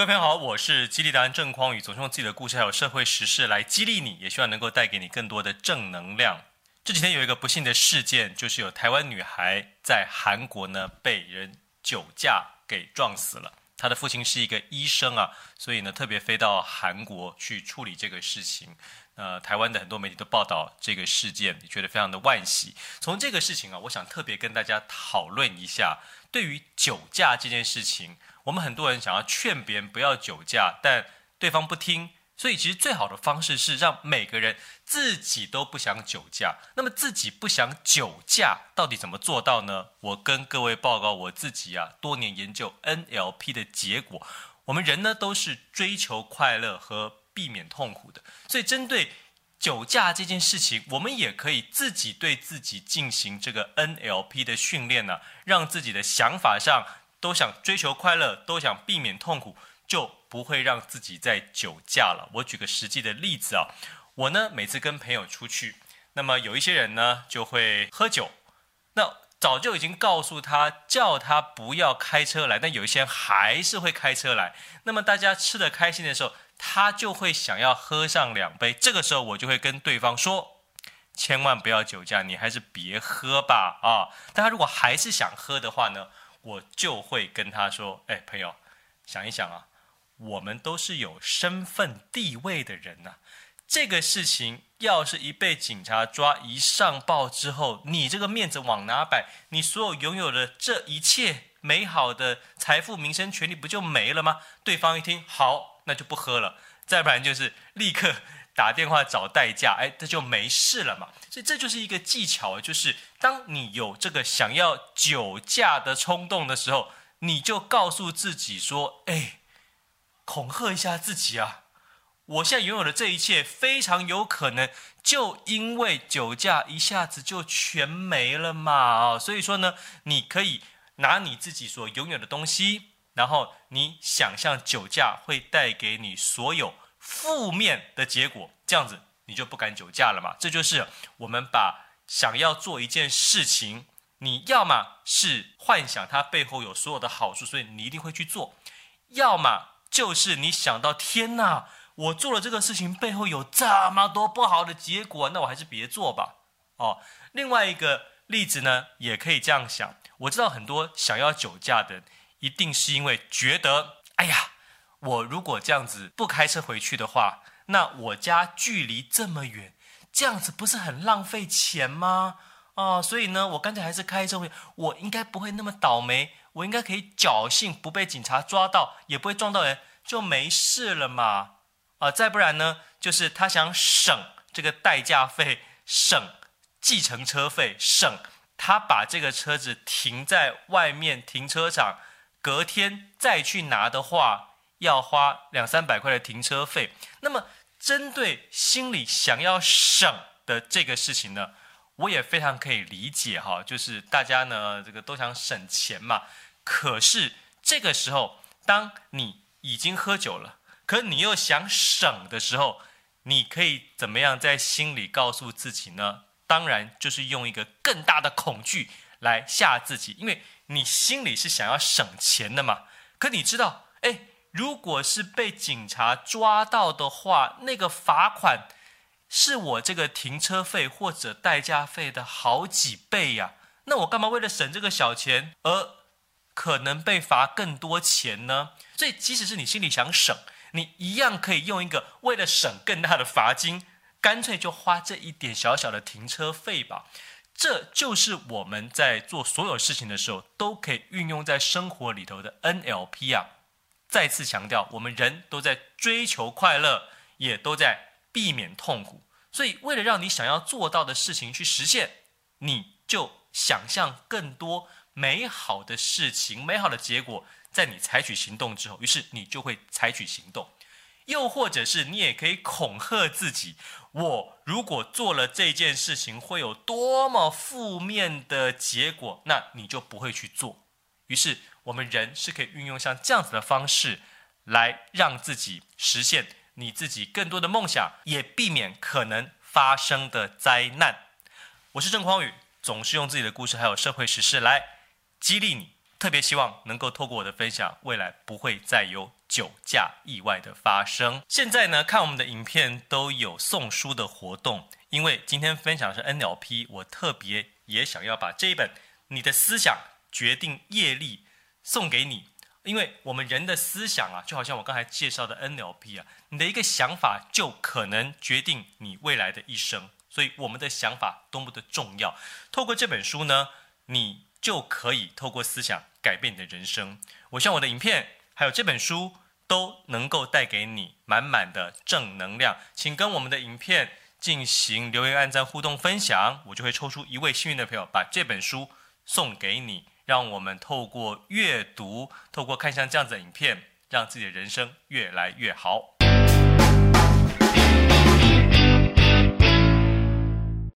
各位朋友好，我是激励达人郑匡宇，总是用自己的故事还有社会时事来激励你，也希望能够带给你更多的正能量。这几天有一个不幸的事件，就是有台湾女孩在韩国呢被人酒驾给撞死了。她的父亲是一个医生啊，所以呢特别飞到韩国去处理这个事情。呃，台湾的很多媒体都报道这个事件，也觉得非常的惋惜。从这个事情啊，我想特别跟大家讨论一下，对于酒驾这件事情。我们很多人想要劝别人不要酒驾，但对方不听，所以其实最好的方式是让每个人自己都不想酒驾。那么自己不想酒驾，到底怎么做到呢？我跟各位报告我自己啊，多年研究 NLP 的结果，我们人呢都是追求快乐和避免痛苦的，所以针对酒驾这件事情，我们也可以自己对自己进行这个 NLP 的训练呢，让自己的想法上。都想追求快乐，都想避免痛苦，就不会让自己再酒驾了。我举个实际的例子啊，我呢每次跟朋友出去，那么有一些人呢就会喝酒，那早就已经告诉他叫他不要开车来，但有一些人还是会开车来。那么大家吃得开心的时候，他就会想要喝上两杯。这个时候我就会跟对方说，千万不要酒驾，你还是别喝吧啊。但他如果还是想喝的话呢？我就会跟他说：“哎，朋友，想一想啊，我们都是有身份地位的人呐。这个事情要是一被警察抓，一上报之后，你这个面子往哪摆？你所有拥有的这一切美好的财富、名声、权利，不就没了吗？”对方一听，好，那就不喝了。再不然就是立刻。打电话找代驾，哎，这就没事了嘛。所以这就是一个技巧，就是当你有这个想要酒驾的冲动的时候，你就告诉自己说：“哎，恐吓一下自己啊！我现在拥有的这一切，非常有可能就因为酒驾一下子就全没了嘛。”，所以说呢，你可以拿你自己所拥有的东西，然后你想象酒驾会带给你所有。负面的结果，这样子你就不敢酒驾了嘛？这就是我们把想要做一件事情，你要么是幻想它背后有所有的好处，所以你一定会去做；要么就是你想到天哪，我做了这个事情背后有这么多不好的结果，那我还是别做吧。哦，另外一个例子呢，也可以这样想。我知道很多想要酒驾的，一定是因为觉得，哎呀。我如果这样子不开车回去的话，那我家距离这么远，这样子不是很浪费钱吗？哦，所以呢，我干脆还是开车回去，我应该不会那么倒霉，我应该可以侥幸不被警察抓到，也不会撞到人，就没事了嘛。啊，再不然呢，就是他想省这个代驾费，省计程车费，省他把这个车子停在外面停车场，隔天再去拿的话。要花两三百块的停车费，那么针对心里想要省的这个事情呢，我也非常可以理解哈，就是大家呢这个都想省钱嘛。可是这个时候，当你已经喝酒了，可你又想省的时候，你可以怎么样在心里告诉自己呢？当然就是用一个更大的恐惧来吓自己，因为你心里是想要省钱的嘛。可你知道，如果是被警察抓到的话，那个罚款是我这个停车费或者代驾费的好几倍呀。那我干嘛为了省这个小钱而可能被罚更多钱呢？所以，即使是你心里想省，你一样可以用一个为了省更大的罚金，干脆就花这一点小小的停车费吧。这就是我们在做所有事情的时候都可以运用在生活里头的 NLP 啊。再次强调，我们人都在追求快乐，也都在避免痛苦。所以，为了让你想要做到的事情去实现，你就想象更多美好的事情、美好的结果，在你采取行动之后，于是你就会采取行动。又或者是你也可以恐吓自己：我如果做了这件事情，会有多么负面的结果，那你就不会去做。于是，我们人是可以运用像这样子的方式，来让自己实现你自己更多的梦想，也避免可能发生的灾难。我是郑匡宇，总是用自己的故事还有社会时事来激励你。特别希望能够透过我的分享，未来不会再有酒驾意外的发生。现在呢，看我们的影片都有送书的活动，因为今天分享是 NLP，我特别也想要把这一本《你的思想决定业力》送给你，因为我们人的思想啊，就好像我刚才介绍的 NLP 啊，你的一个想法就可能决定你未来的一生，所以我们的想法多么的重要。透过这本书呢，你就可以透过思想改变你的人生。我希望我的影片还有这本书都能够带给你满满的正能量。请跟我们的影片进行留言、按赞、互动、分享，我就会抽出一位幸运的朋友，把这本书送给你。让我们透过阅读，透过看像这样子的影片，让自己的人生越来越好。